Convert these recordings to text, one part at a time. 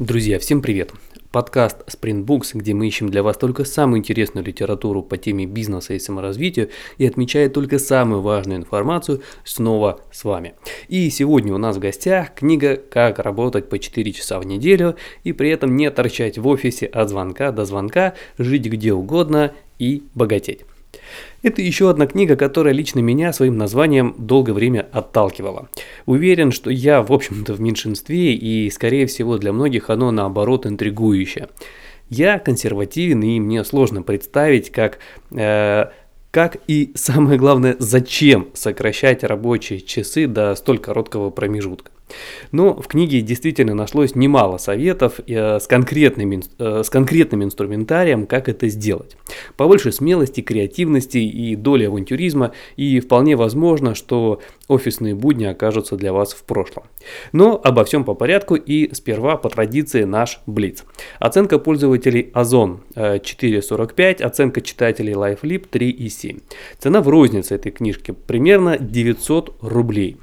Друзья, всем привет! Подкаст Sprint Books, где мы ищем для вас только самую интересную литературу по теме бизнеса и саморазвития и отмечает только самую важную информацию, снова с вами. И сегодня у нас в гостях книга «Как работать по 4 часа в неделю и при этом не торчать в офисе от звонка до звонка, жить где угодно и богатеть». Это еще одна книга, которая лично меня своим названием долгое время отталкивала. Уверен, что я, в общем-то, в меньшинстве, и, скорее всего, для многих оно, наоборот, интригующее. Я консервативен, и мне сложно представить, как... Э, как и самое главное, зачем сокращать рабочие часы до столь короткого промежутка. Но в книге действительно нашлось немало советов э, с, конкретным, э, с конкретным инструментарием, как это сделать. Побольше смелости, креативности и доли авантюризма, и вполне возможно, что офисные будни окажутся для вас в прошлом. Но обо всем по порядку и сперва по традиции наш Блиц. Оценка пользователей Озон 4.45, э, оценка читателей LifeLib 3.7. Цена в рознице этой книжки примерно 900 рублей.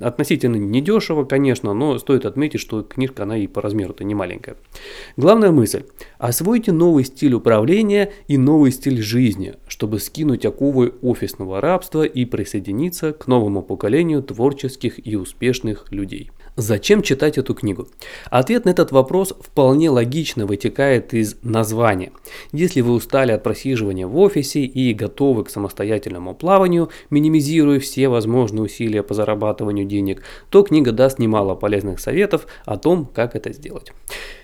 Относительно недешево, дешево, конечно, но стоит отметить, что книжка, она и по размеру-то не маленькая. Главная мысль. Освойте новый стиль управления и новый стиль жизни, чтобы скинуть оковы офисного рабства и присоединиться к новому поколению творческих и успешных людей. Зачем читать эту книгу? Ответ на этот вопрос вполне логично вытекает из названия. Если вы устали от просиживания в офисе и готовы к самостоятельному плаванию, минимизируя все возможные усилия по зарабатыванию денег, то книга даст немало полезных советов о том, как это сделать.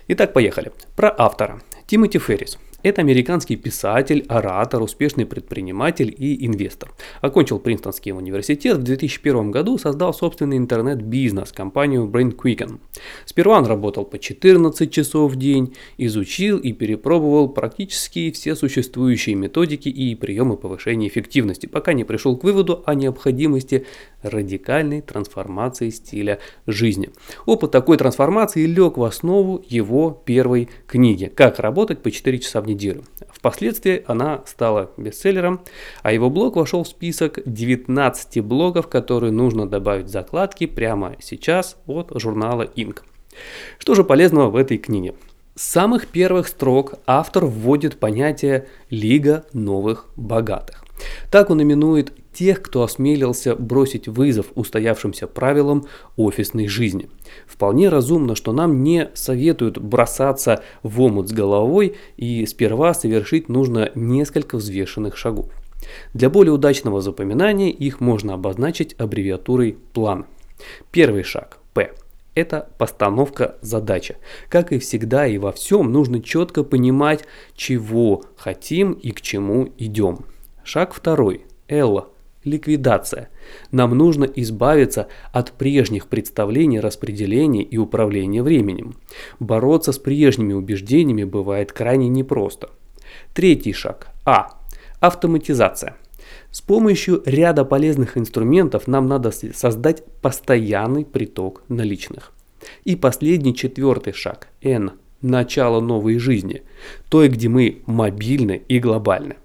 Итак, поехали. Про автора. Тимоти Феррис. Это американский писатель, оратор, успешный предприниматель и инвестор. Окончил Принстонский университет, в 2001 году создал собственный интернет-бизнес, компанию Brain Quicken. Сперва он работал по 14 часов в день, изучил и перепробовал практически все существующие методики и приемы повышения эффективности, пока не пришел к выводу о необходимости радикальной трансформации стиля жизни. Опыт такой трансформации лег в основу его первой книги «Как работать по 4 часа в неделю». Впоследствии она стала бестселлером, а его блог вошел в список 19 блогов, которые нужно добавить в закладки прямо сейчас от журнала Inc. Что же полезного в этой книге? С самых первых строк автор вводит понятие «Лига новых богатых». Так он именует тех, кто осмелился бросить вызов устоявшимся правилам офисной жизни. Вполне разумно, что нам не советуют бросаться в омут с головой и сперва совершить нужно несколько взвешенных шагов. Для более удачного запоминания их можно обозначить аббревиатурой план. Первый шаг – П. Это постановка задачи. Как и всегда и во всем, нужно четко понимать, чего хотим и к чему идем. Шаг второй. Л. Ликвидация. Нам нужно избавиться от прежних представлений распределения и управления временем. Бороться с прежними убеждениями бывает крайне непросто. Третий шаг. А. Автоматизация. С помощью ряда полезных инструментов нам надо создать постоянный приток наличных. И последний четвертый шаг. Н. Начало новой жизни. Той, где мы мобильны и глобальны.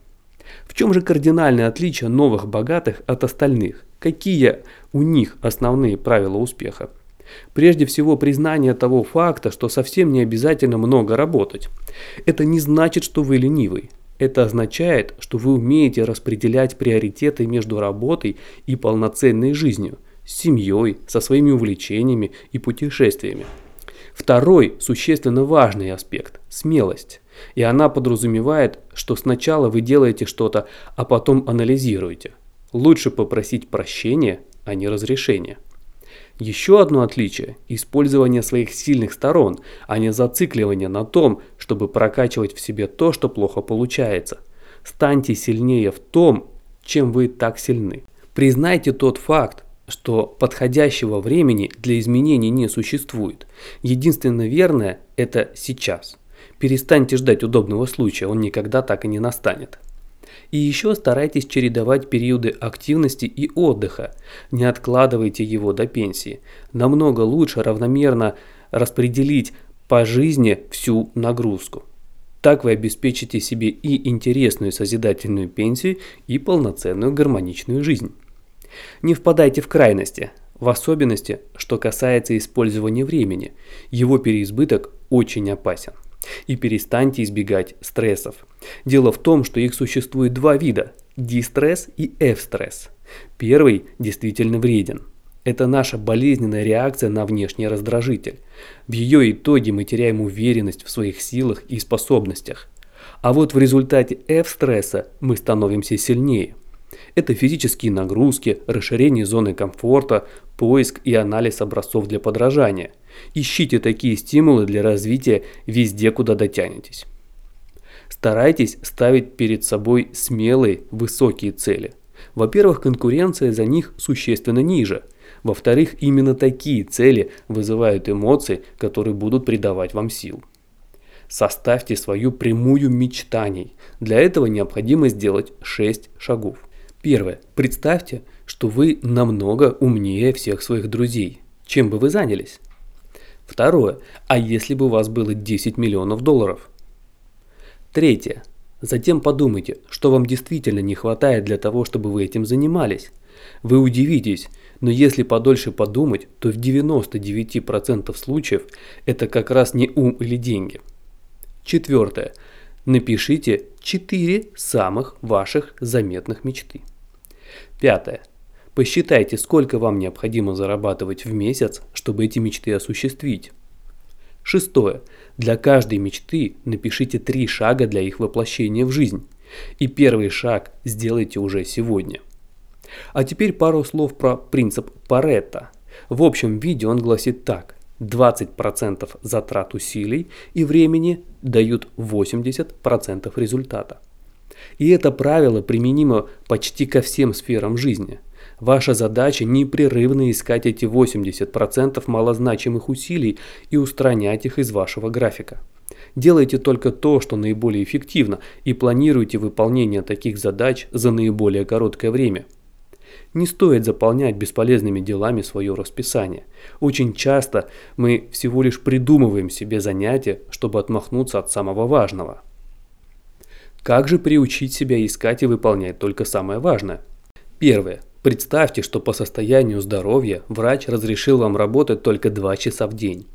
В чем же кардинальное отличие новых богатых от остальных? Какие у них основные правила успеха? Прежде всего признание того факта, что совсем не обязательно много работать. Это не значит, что вы ленивый. Это означает, что вы умеете распределять приоритеты между работой и полноценной жизнью, с семьей, со своими увлечениями и путешествиями. Второй существенно важный аспект – смелость. И она подразумевает, что сначала вы делаете что-то, а потом анализируете. Лучше попросить прощения, а не разрешения. Еще одно отличие – использование своих сильных сторон, а не зацикливание на том, чтобы прокачивать в себе то, что плохо получается. Станьте сильнее в том, чем вы так сильны. Признайте тот факт, что подходящего времени для изменений не существует. Единственное верное – это сейчас. Перестаньте ждать удобного случая, он никогда так и не настанет. И еще старайтесь чередовать периоды активности и отдыха. Не откладывайте его до пенсии. Намного лучше равномерно распределить по жизни всю нагрузку. Так вы обеспечите себе и интересную созидательную пенсию, и полноценную гармоничную жизнь. Не впадайте в крайности. В особенности, что касается использования времени, его переизбыток очень опасен. И перестаньте избегать стрессов. Дело в том, что их существует два вида – дистресс и F-стресс. Первый действительно вреден. Это наша болезненная реакция на внешний раздражитель. В ее итоге мы теряем уверенность в своих силах и способностях. А вот в результате F-стресса мы становимся сильнее. Это физические нагрузки, расширение зоны комфорта, поиск и анализ образцов для подражания. Ищите такие стимулы для развития везде, куда дотянетесь. Старайтесь ставить перед собой смелые, высокие цели. Во-первых, конкуренция за них существенно ниже. Во-вторых, именно такие цели вызывают эмоции, которые будут придавать вам сил. Составьте свою прямую мечтаний. Для этого необходимо сделать 6 шагов. Первое. Представьте, что вы намного умнее всех своих друзей. Чем бы вы занялись? Второе. А если бы у вас было 10 миллионов долларов? Третье. Затем подумайте, что вам действительно не хватает для того, чтобы вы этим занимались. Вы удивитесь, но если подольше подумать, то в 99% случаев это как раз не ум или деньги. Четвертое. Напишите 4 самых ваших заметных мечты. Пятое. Посчитайте, сколько вам необходимо зарабатывать в месяц, чтобы эти мечты осуществить. Шестое. Для каждой мечты напишите три шага для их воплощения в жизнь. И первый шаг сделайте уже сегодня. А теперь пару слов про принцип Паретта. В общем виде он гласит так. 20% затрат усилий и времени дают 80% результата. И это правило применимо почти ко всем сферам жизни. Ваша задача непрерывно искать эти 80% малозначимых усилий и устранять их из вашего графика. Делайте только то, что наиболее эффективно, и планируйте выполнение таких задач за наиболее короткое время. Не стоит заполнять бесполезными делами свое расписание. Очень часто мы всего лишь придумываем себе занятия, чтобы отмахнуться от самого важного. Как же приучить себя искать и выполнять только самое важное? Первое. Представьте, что по состоянию здоровья врач разрешил вам работать только 2 часа в день.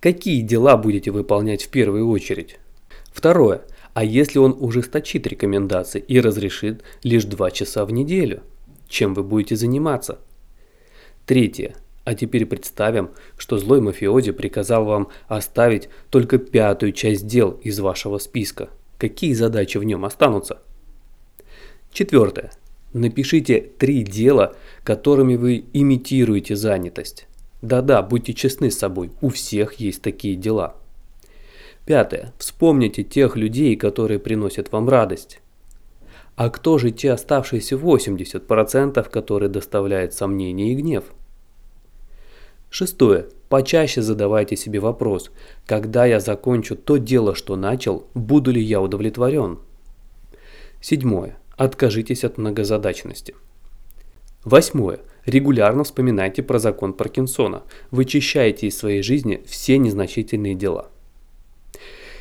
Какие дела будете выполнять в первую очередь? Второе. А если он ужесточит рекомендации и разрешит лишь 2 часа в неделю? Чем вы будете заниматься? Третье. А теперь представим, что злой мафиози приказал вам оставить только пятую часть дел из вашего списка – какие задачи в нем останутся. Четвертое. Напишите три дела, которыми вы имитируете занятость. Да-да, будьте честны с собой, у всех есть такие дела. Пятое. Вспомните тех людей, которые приносят вам радость. А кто же те оставшиеся 80%, которые доставляют сомнения и гнев? Шестое. Почаще задавайте себе вопрос, когда я закончу то дело, что начал, буду ли я удовлетворен? Седьмое. Откажитесь от многозадачности. Восьмое. Регулярно вспоминайте про закон Паркинсона. Вычищайте из своей жизни все незначительные дела.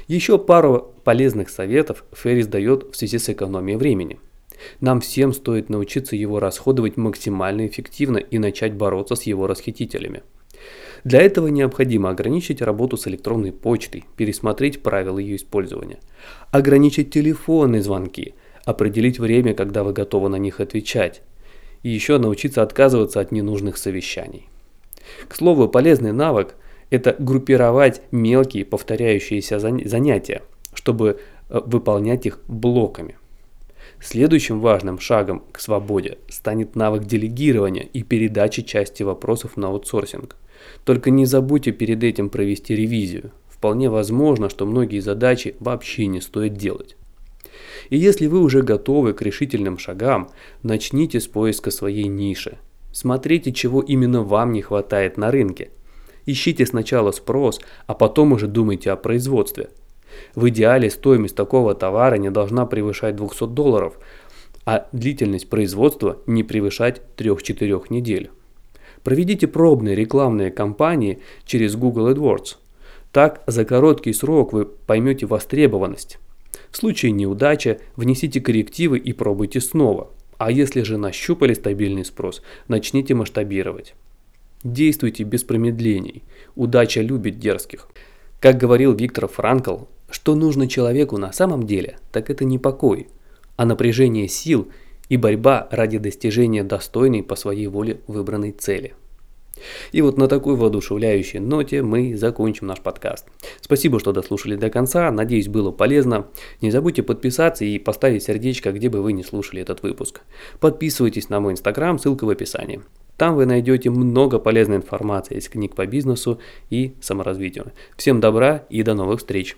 Еще пару полезных советов Феррис дает в связи с экономией времени. Нам всем стоит научиться его расходовать максимально эффективно и начать бороться с его расхитителями. Для этого необходимо ограничить работу с электронной почтой, пересмотреть правила ее использования, ограничить телефонные звонки, определить время, когда вы готовы на них отвечать, и еще научиться отказываться от ненужных совещаний. К слову, полезный навык – это группировать мелкие повторяющиеся занятия, чтобы э, выполнять их блоками. Следующим важным шагом к свободе станет навык делегирования и передачи части вопросов на аутсорсинг – только не забудьте перед этим провести ревизию. Вполне возможно, что многие задачи вообще не стоит делать. И если вы уже готовы к решительным шагам, начните с поиска своей ниши. Смотрите, чего именно вам не хватает на рынке. Ищите сначала спрос, а потом уже думайте о производстве. В идеале стоимость такого товара не должна превышать 200 долларов, а длительность производства не превышать 3-4 недель. Проведите пробные рекламные кампании через Google AdWords. Так за короткий срок вы поймете востребованность. В случае неудачи внесите коррективы и пробуйте снова. А если же нащупали стабильный спрос, начните масштабировать. Действуйте без промедлений. Удача любит дерзких. Как говорил Виктор Франкл, что нужно человеку на самом деле, так это не покой, а напряжение сил и борьба ради достижения достойной по своей воле выбранной цели. И вот на такой воодушевляющей ноте мы закончим наш подкаст. Спасибо, что дослушали до конца, надеюсь было полезно. Не забудьте подписаться и поставить сердечко, где бы вы не слушали этот выпуск. Подписывайтесь на мой инстаграм, ссылка в описании. Там вы найдете много полезной информации из книг по бизнесу и саморазвитию. Всем добра и до новых встреч!